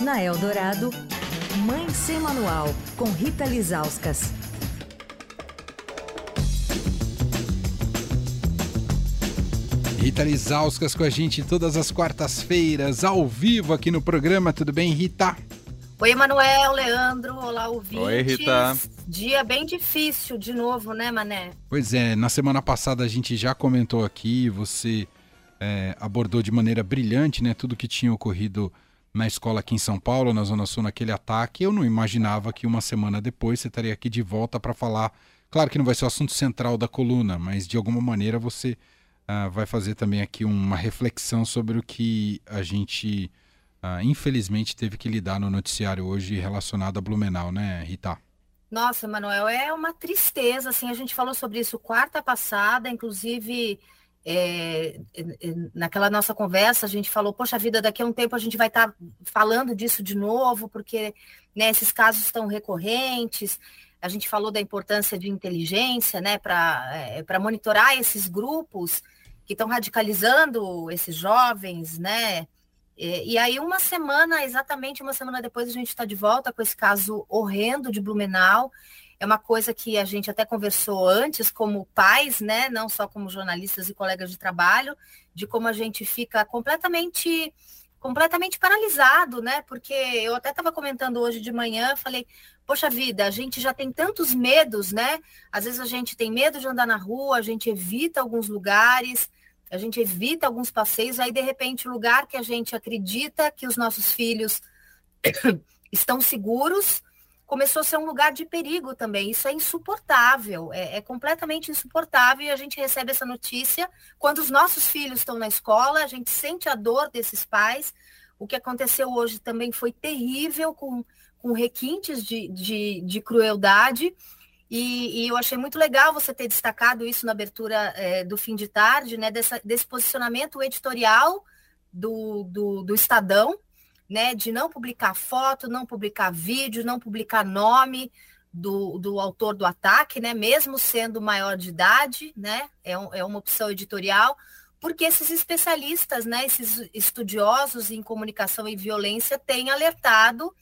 Na Eldorado, Mãe Sem Manual, com Rita Lizauskas. Rita Lizauskas com a gente todas as quartas-feiras, ao vivo aqui no programa. Tudo bem, Rita? Oi, Emanuel, Leandro, olá, ouvintes. Oi, Rita. Dia bem difícil de novo, né, Mané? Pois é, na semana passada a gente já comentou aqui, você é, abordou de maneira brilhante né, tudo que tinha ocorrido na escola aqui em São Paulo, na Zona Sul, naquele ataque. Eu não imaginava que uma semana depois você estaria aqui de volta para falar. Claro que não vai ser o assunto central da coluna, mas de alguma maneira você uh, vai fazer também aqui uma reflexão sobre o que a gente, uh, infelizmente, teve que lidar no noticiário hoje relacionado a Blumenau, né, Rita? Nossa, Manuel, é uma tristeza. Assim, a gente falou sobre isso quarta passada, inclusive é, naquela nossa conversa, a gente falou, poxa vida, daqui a um tempo a gente vai estar tá falando disso de novo, porque né, esses casos estão recorrentes. A gente falou da importância de inteligência né, para é, monitorar esses grupos que estão radicalizando esses jovens, né? E, e aí, uma semana, exatamente uma semana depois, a gente está de volta com esse caso horrendo de Blumenau é uma coisa que a gente até conversou antes, como pais, né? Não só como jornalistas e colegas de trabalho, de como a gente fica completamente completamente paralisado, né? Porque eu até estava comentando hoje de manhã, falei, poxa vida, a gente já tem tantos medos, né? Às vezes a gente tem medo de andar na rua, a gente evita alguns lugares, a gente evita alguns passeios, aí de repente o lugar que a gente acredita que os nossos filhos estão seguros, começou a ser um lugar de perigo também. Isso é insuportável, é, é, completamente insuportável. E a gente recebe essa notícia quando os nossos filhos estão na escola, a gente sente a dor desses pais. O que aconteceu hoje também foi terrível, com, com requintes de, de, de crueldade. E, e, eu achei muito legal você ter destacado isso na abertura é, do fim de tarde, né? Dessa, desse posicionamento editorial do, do, do Estadão, né, de não publicar foto, não publicar vídeo, não publicar nome do, do autor do ataque, né, mesmo sendo maior de idade, né, é, um, é uma opção editorial, porque esses especialistas, né, esses estudiosos em comunicação e violência têm alertado,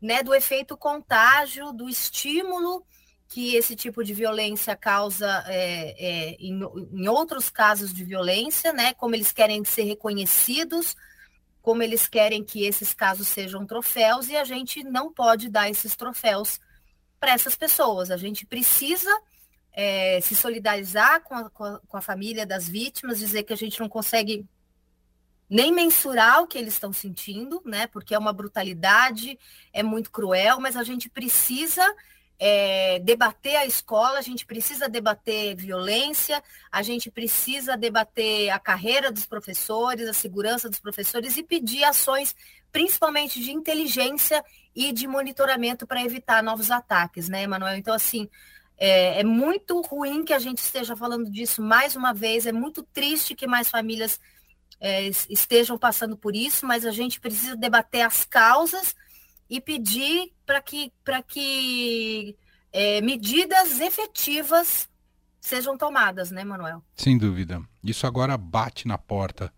né, do efeito contágio, do estímulo que esse tipo de violência causa é, é, em, em outros casos de violência, né, como eles querem ser reconhecidos como eles querem que esses casos sejam troféus e a gente não pode dar esses troféus para essas pessoas. A gente precisa é, se solidarizar com a, com, a, com a família das vítimas, dizer que a gente não consegue nem mensurar o que eles estão sentindo, né? Porque é uma brutalidade, é muito cruel, mas a gente precisa é, debater a escola, a gente precisa debater violência, a gente precisa debater a carreira dos professores, a segurança dos professores e pedir ações, principalmente de inteligência e de monitoramento para evitar novos ataques, né, Emanuel? Então, assim, é, é, muito ruim que a gente esteja falando disso mais uma vez, é muito triste que mais famílias é, estejam passando por isso, mas a gente precisa debater as causas e pedir para que, que é, medidas efetivas sejam tomadas, né, Manuel? Sem dúvida. Isso agora bate na porta,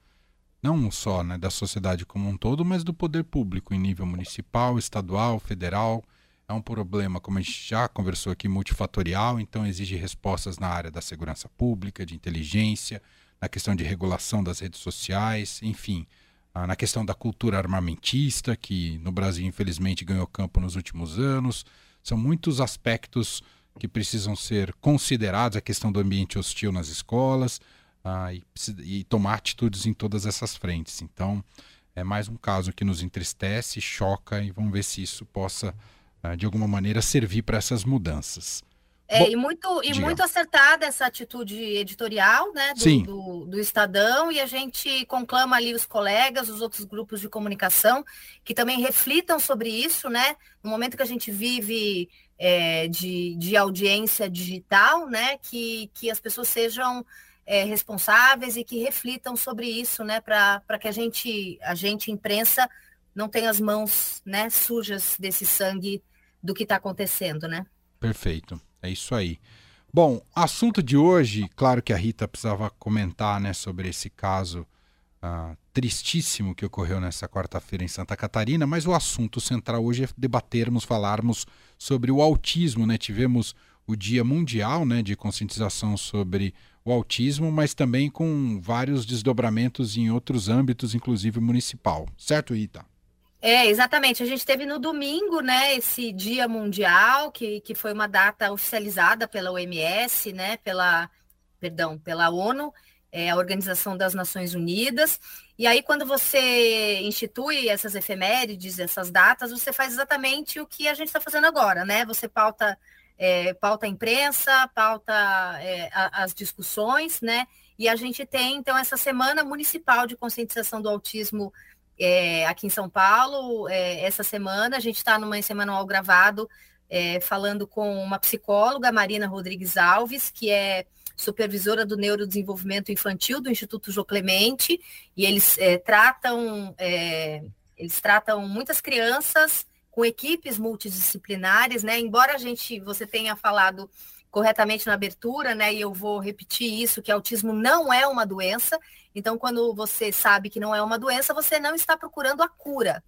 não só né, da sociedade como um todo, mas do poder público em nível municipal, estadual, federal. É um problema, como a gente já conversou aqui, multifatorial, então exige respostas na área da segurança pública, de inteligência, na questão de regulação das redes sociais, enfim. Ah, na questão da cultura armamentista, que no Brasil, infelizmente, ganhou campo nos últimos anos. São muitos aspectos que precisam ser considerados a questão do ambiente hostil nas escolas ah, e, e, tomar atitudes em todas essas frentes. Então, é mais um caso que nos entristece, choca e vamos ver se isso possa, ah, de alguma maneira, servir para essas mudanças. É, Bom, e muito, e muito acertada essa atitude editorial né, do, do, do, Estadão, e a gente conclama ali os colegas, os outros grupos de comunicação, que também reflitam sobre isso, né? No momento que a gente vive é, de, de audiência digital, né? Que, que as pessoas sejam é, responsáveis e que reflitam sobre isso, né? Para que a gente, a gente, imprensa, não tenha as mãos né, sujas desse sangue do que está acontecendo, né? Perfeito. É isso aí. Bom, assunto de hoje, claro que a Rita precisava comentar né, sobre esse caso ah, tristíssimo que ocorreu nessa quarta-feira em Santa Catarina, mas o assunto central hoje é debatermos, falarmos sobre o autismo, né? Tivemos o Dia Mundial né, de conscientização sobre o autismo, mas também com vários desdobramentos em outros âmbitos, inclusive municipal. Certo, Ita? É, exatamente. A gente teve no domingo, né, esse Dia Mundial, que, que foi uma data oficializada pela OMS, né, pela, perdão, pela ONU, é, a Organização das Nações Unidas. E aí, quando você institui essas efemérides, essas datas, você faz exatamente o que a gente está fazendo agora, né? Você pauta, é, pauta a imprensa, pauta é, a, as discussões, né? E a gente tem, então, essa Semana Municipal de Conscientização do Autismo é, aqui em São Paulo. É, essa semana, a gente está numa semana ao gravado, é, falando com uma psicóloga, Marina Rodrigues Alves, que é supervisora do neurodesenvolvimento infantil do Instituto Jô Clemente, e eles é, tratam é, eles tratam muitas crianças com equipes multidisciplinares, né? Embora a gente você tenha falado corretamente na abertura, né? E eu vou repetir isso que autismo não é uma doença. Então, quando você sabe que não é uma doença, você não está procurando a cura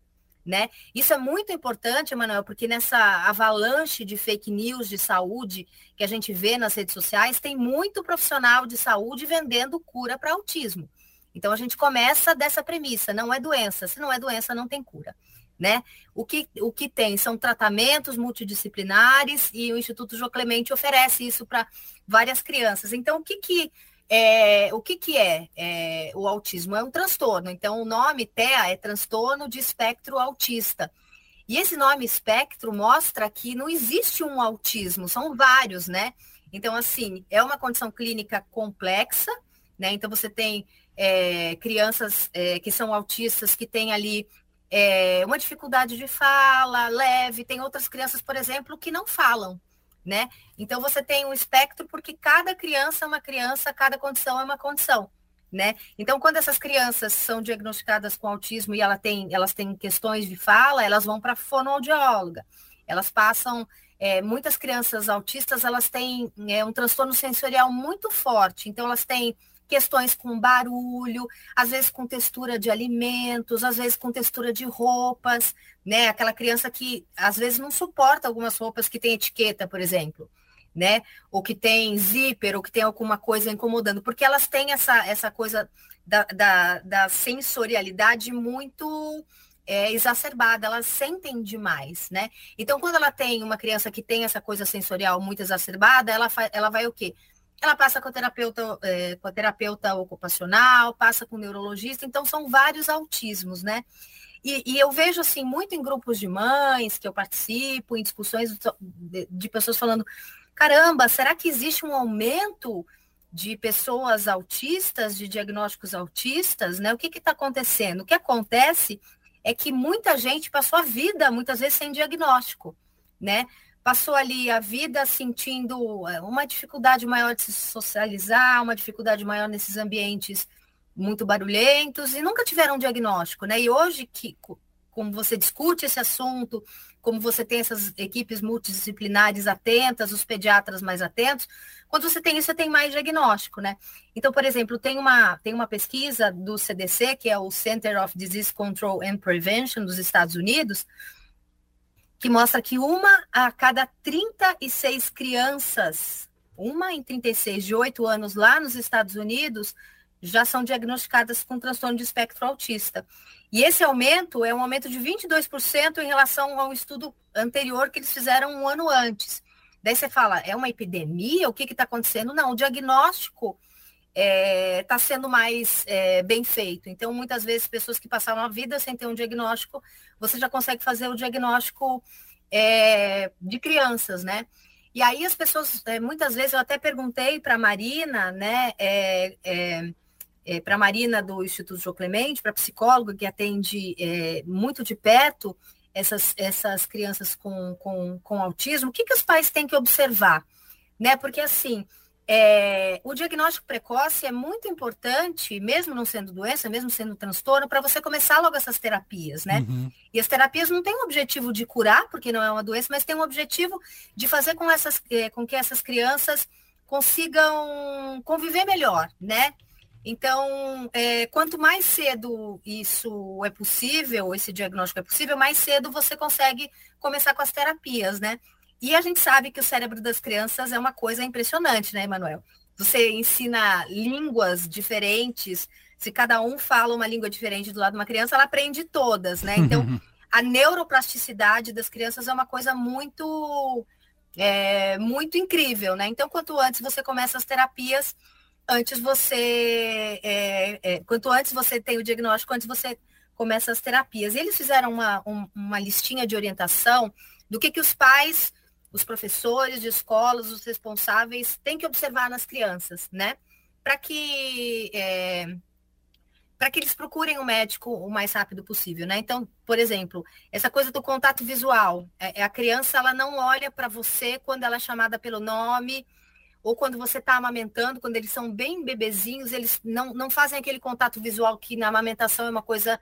né? Isso é muito importante, Emanuel, porque nessa avalanche de fake news de saúde que a gente vê nas redes sociais, tem muito profissional de saúde vendendo cura para autismo. Então a gente começa dessa premissa, não é doença, se não é doença não tem cura, né? O que, o que tem são tratamentos multidisciplinares e o Instituto Jô Clemente oferece isso para várias crianças. Então o que que é, o que, que é, é, o autismo? É um transtorno. Então, o nome TEA é transtorno de espectro autista. E esse nome espectro mostra que não existe um autismo, são vários, né? Então, assim, é uma condição clínica complexa, né? Então, você tem é, crianças é, que são autistas que têm ali é, uma dificuldade de fala leve, tem outras crianças, por exemplo, que não falam né? Então você tem um espectro porque cada criança é uma criança, cada condição é uma condição, né? Então quando essas crianças são diagnosticadas com autismo e ela tem, elas têm questões de fala, elas vão para fonoaudióloga. Elas passam é, muitas crianças autistas elas têm é, um transtorno sensorial muito forte, então elas têm questões com barulho, às vezes com textura de alimentos, às vezes com textura de roupas, né? Aquela criança que às vezes não suporta algumas roupas que tem etiqueta, por exemplo, né? Ou que tem zíper, ou que tem alguma coisa incomodando, porque elas têm essa, essa coisa da, da, da sensorialidade muito é, exacerbada, elas sentem demais, né? Então, quando ela tem uma criança que tem essa coisa sensorial muito exacerbada, ela, ela vai o quê? Ela passa com a terapeuta, é, com a terapeuta ocupacional, passa com o neurologista, então são vários autismos, né? E, e, eu vejo assim muito em grupos de mães que eu participo, em discussões de, de pessoas falando: caramba, será que existe um aumento de pessoas autistas, de diagnósticos autistas, né? O que está acontecendo? O que acontece é que muita gente passou a vida, muitas vezes, sem diagnóstico, né? Passou ali a vida sentindo é, uma dificuldade maior de se socializar, uma dificuldade maior nesses ambientes muito barulhentos e nunca tiveram um diagnóstico, né? E hoje que como você discute esse assunto, como você tem essas equipes multidisciplinares atentas, os pediatras mais atentos, quando você tem isso, você tem mais diagnóstico, né? Então, por exemplo, tem uma, tem uma pesquisa do CDC, que é o Center of Disease Control and Prevention dos Estados Unidos, que mostra que uma a cada 36 crianças, uma em 36 de 8 anos lá nos Estados Unidos, já são diagnosticadas com transtorno de espectro autista. E esse aumento é um aumento de 22% em relação ao estudo anterior que eles fizeram um ano antes. Daí você fala, é uma epidemia? O que está acontecendo? Não, o diagnóstico está é, tá sendo mais é, bem feito. Então, muitas vezes, pessoas que passaram a vida sem ter um diagnóstico, você já consegue fazer o diagnóstico é, de crianças, né? E aí as pessoas, é, muitas vezes, eu até perguntei para a Marina, né? É, é, para a Marina do Instituto João Clemente, para a psicóloga que atende muito de perto essas, essas crianças com, com, com autismo, o que, que os pais têm que observar? Né? Porque assim, é, o diagnóstico precoce é muito importante, mesmo não sendo doença, mesmo sendo transtorno, para você começar logo essas terapias, né? Uhum. E as terapias não têm o objetivo de curar, porque não é uma doença, mas tem o objetivo de fazer com, essas, é, com que essas crianças consigam conviver melhor, né? Então, é, quanto mais cedo isso é possível, esse diagnóstico é possível, mais cedo você consegue começar com as terapias, né? E a gente sabe que o cérebro das crianças é uma coisa impressionante, né, Emanuel? Você ensina línguas diferentes, se cada um fala uma língua diferente do lado de uma criança, ela aprende todas, né? Então, a neuroplasticidade das crianças é uma coisa muito, é, muito incrível, né? Então, quanto antes você começa as terapias, antes você, é, é, quanto antes você tem o diagnóstico, antes você começa as terapias. E eles fizeram uma, um, uma listinha de orientação do que, que os pais, os professores de escolas, os responsáveis têm que observar nas crianças, né? Para que é, para que eles procurem o médico o mais rápido possível, né? Então, por exemplo, essa coisa do contato visual, é, é a criança ela não olha para você quando ela é chamada pelo nome ou quando você está amamentando, quando eles são bem bebezinhos, eles não, não fazem aquele contato visual que na amamentação é uma coisa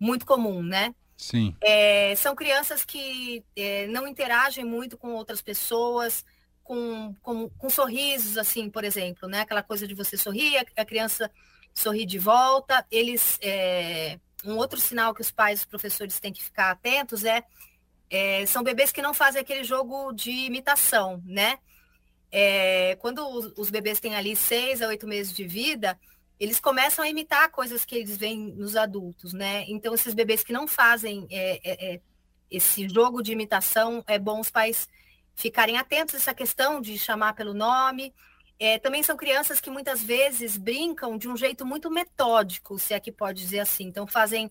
muito comum, né? Sim. É, são crianças que é, não interagem muito com outras pessoas, com, com, com, sorrisos, assim, por exemplo, né? Aquela coisa de você sorrir, a, criança sorrir de volta. Eles, é, um outro sinal que os pais e os professores têm que ficar atentos é, é são bebês que não fazem aquele jogo de imitação, né? É, quando os, os, bebês têm ali seis a oito meses de vida, eles começam a imitar coisas que eles veem nos adultos, né? Então, esses bebês que não fazem é, é, é esse jogo de imitação, é bom os pais ficarem atentos a essa questão de chamar pelo nome, é, também são crianças que muitas vezes brincam de um jeito muito metódico, se é que pode dizer assim. Então, fazem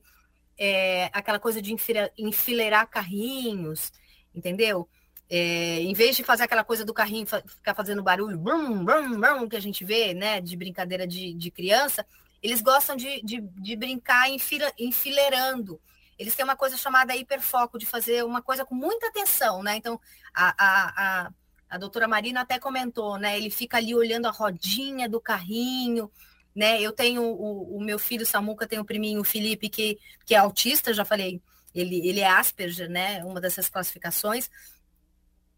é, aquela coisa de enfileirar carrinhos, entendeu? É, em vez de fazer aquela coisa do carrinho ficar fazendo barulho, brum, brum, brum, que a gente vê, né, de brincadeira de, de criança, eles gostam de, de, de brincar enfileirando. Eles têm uma coisa chamada hiperfoco, de fazer uma coisa com muita atenção, né? Então, a, a, a a doutora Marina até comentou, né? Ele fica ali olhando a rodinha do carrinho, né? Eu tenho o, o meu filho Samuca, tem o priminho Felipe, que, que é autista, já falei, ele, ele é Asperger, né? Uma dessas classificações.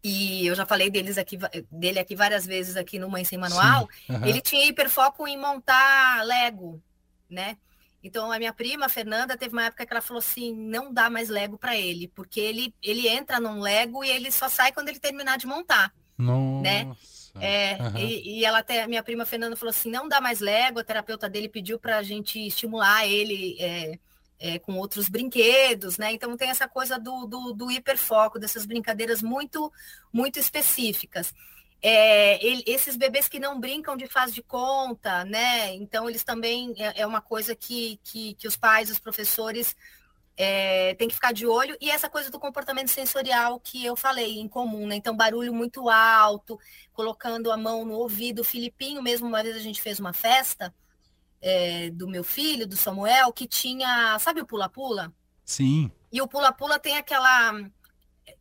E eu já falei deles aqui, dele aqui várias vezes aqui no Mãe Sem Manual. Uhum. Ele tinha hiperfoco em montar Lego, né? Então a minha prima Fernanda teve uma época que ela falou assim, não dá mais Lego para ele, porque ele ele entra num Lego e ele só sai quando ele terminar de montar. Nossa. Né? É, uhum. e, e, ela até, minha prima Fernanda falou assim, não dá mais Lego, a terapeuta dele pediu para a gente estimular ele é, é, com outros brinquedos, né? Então tem essa coisa do, do, do hiperfoco, dessas brincadeiras muito, muito específicas. É, ele, esses bebês que não brincam de faz de conta, né? Então eles também é, é uma coisa que, que, que os pais, os professores é, tem que ficar de olho. E essa coisa do comportamento sensorial que eu falei, em comum, né? Então, barulho muito alto, colocando a mão no ouvido. O Filipinho, mesmo uma vez a gente fez uma festa é, do meu filho, do Samuel, que tinha, sabe o pula-pula? Sim. E o pula-pula tem aquela.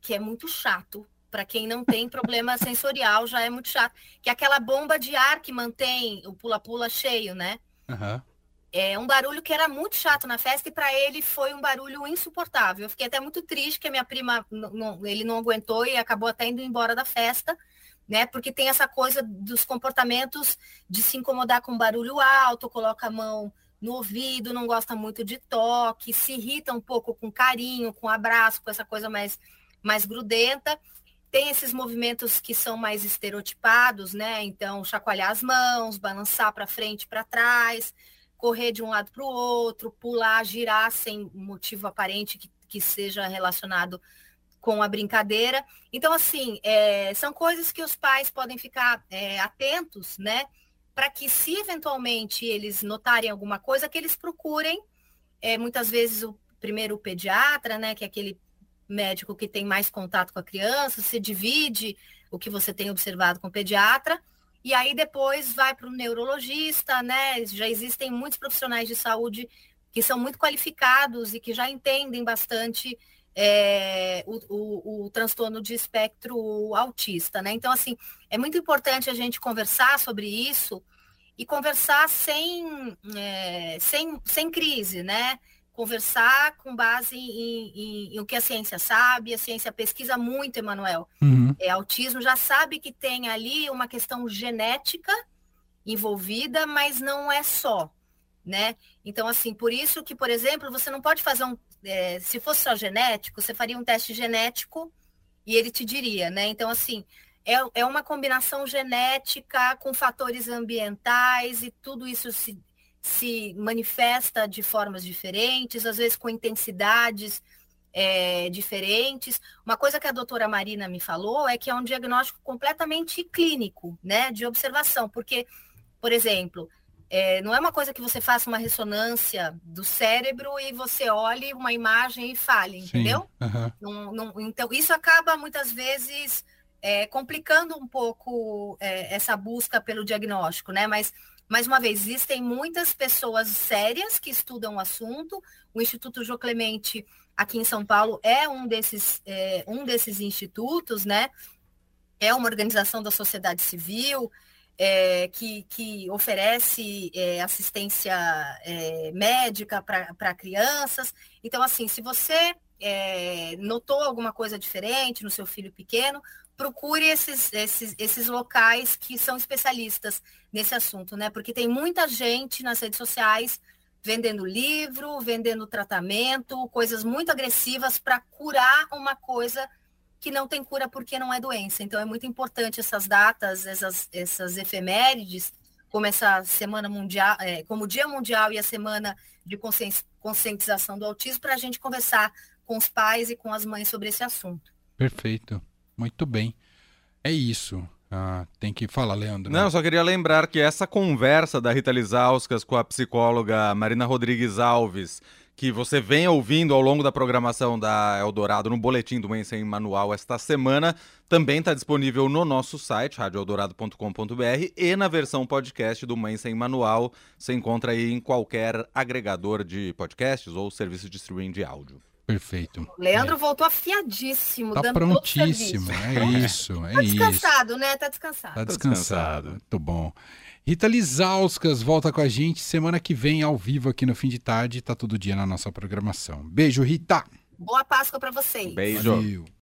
que é muito chato. Para quem não tem problema sensorial, já é muito chato. Que é aquela bomba de ar que mantém o pula-pula cheio, né? Uhum é um barulho que era muito chato na festa e para ele foi um barulho insuportável. Eu fiquei até muito triste que a minha prima não, ele não aguentou e acabou até indo embora da festa, né? Porque tem essa coisa dos comportamentos de se incomodar com barulho alto, coloca a mão no ouvido, não gosta muito de toque, se irrita um pouco com carinho, com abraço, com essa coisa mais mais grudenta. Tem esses movimentos que são mais estereotipados, né? Então, chacoalhar as mãos, balançar para frente, para trás correr de um lado para o outro, pular, girar sem motivo aparente que, que seja relacionado com a brincadeira. Então, assim, é, são coisas que os pais podem ficar é, atentos, né? Para que, se eventualmente eles notarem alguma coisa, que eles procurem, é, muitas vezes, o primeiro o pediatra, né? Que é aquele médico que tem mais contato com a criança, se divide o que você tem observado com o pediatra, e aí depois vai para o neurologista, né? Já existem muitos profissionais de saúde que são muito qualificados e que já entendem bastante é, o, o, o, transtorno de espectro autista, né? Então, assim, é muito importante a gente conversar sobre isso e conversar sem, é, sem, sem crise, né? conversar com base em, em, em, o que a ciência sabe, a ciência pesquisa muito, Emanuel. Uhum. É, autismo já sabe que tem ali uma questão genética envolvida, mas não é só, né? Então, assim, por isso que, por exemplo, você não pode fazer um. É, se fosse só genético, você faria um teste genético e ele te diria, né? Então, assim, é, é uma combinação genética com fatores ambientais e tudo isso se, se manifesta de formas diferentes, às vezes com intensidades é, diferentes. Uma coisa que a doutora Marina me falou é que é um diagnóstico completamente clínico, né, de observação, porque, por exemplo, é, não é uma coisa que você faça uma ressonância do cérebro e você olhe uma imagem e fale, entendeu? Não, não, então, isso acaba muitas vezes é, complicando um pouco é, essa busca pelo diagnóstico, né? Mas mais uma vez, existem muitas pessoas sérias que estudam o assunto. O Instituto Jô Clemente, aqui em São Paulo, é um desses, é, um desses institutos, né? É uma organização da sociedade civil é, que, que oferece é, assistência é, médica para crianças. Então, assim, se você é, notou alguma coisa diferente no seu filho pequeno, procure esses, esses, esses locais que são especialistas nesse assunto, né? Porque tem muita gente nas redes sociais vendendo livro, vendendo tratamento, coisas muito agressivas para curar uma coisa que não tem cura porque não é doença. Então é muito importante essas datas, essas, essas efemérides, como essa semana mundial, é, como o Dia Mundial e a semana de conscientização do autismo, para a gente conversar com os pais e com as mães sobre esse assunto. Perfeito. Muito bem. É isso. Ah, tem que falar, Leandro. Não, só queria lembrar que essa conversa da Rita Lizauskas com a psicóloga Marina Rodrigues Alves, que você vem ouvindo ao longo da programação da Eldorado no boletim do Mãe Sem Manual esta semana, também está disponível no nosso site, radioeldorado.com.br, e na versão podcast do Mãe Sem Manual. Você encontra aí em qualquer agregador de podcasts ou serviço de streaming de áudio. Perfeito. Leandro é. voltou afiadíssimo, tá dando prontíssimo, é isso, é tá descansado, né? Tá descansado. Tá descansado, muito bom. Rita Lizauskas volta com a gente semana que vem ao vivo aqui no fim de tarde, tá todo dia na nossa programação. Beijo, Rita. Boa Páscoa para vocês. Beijo. Valeu.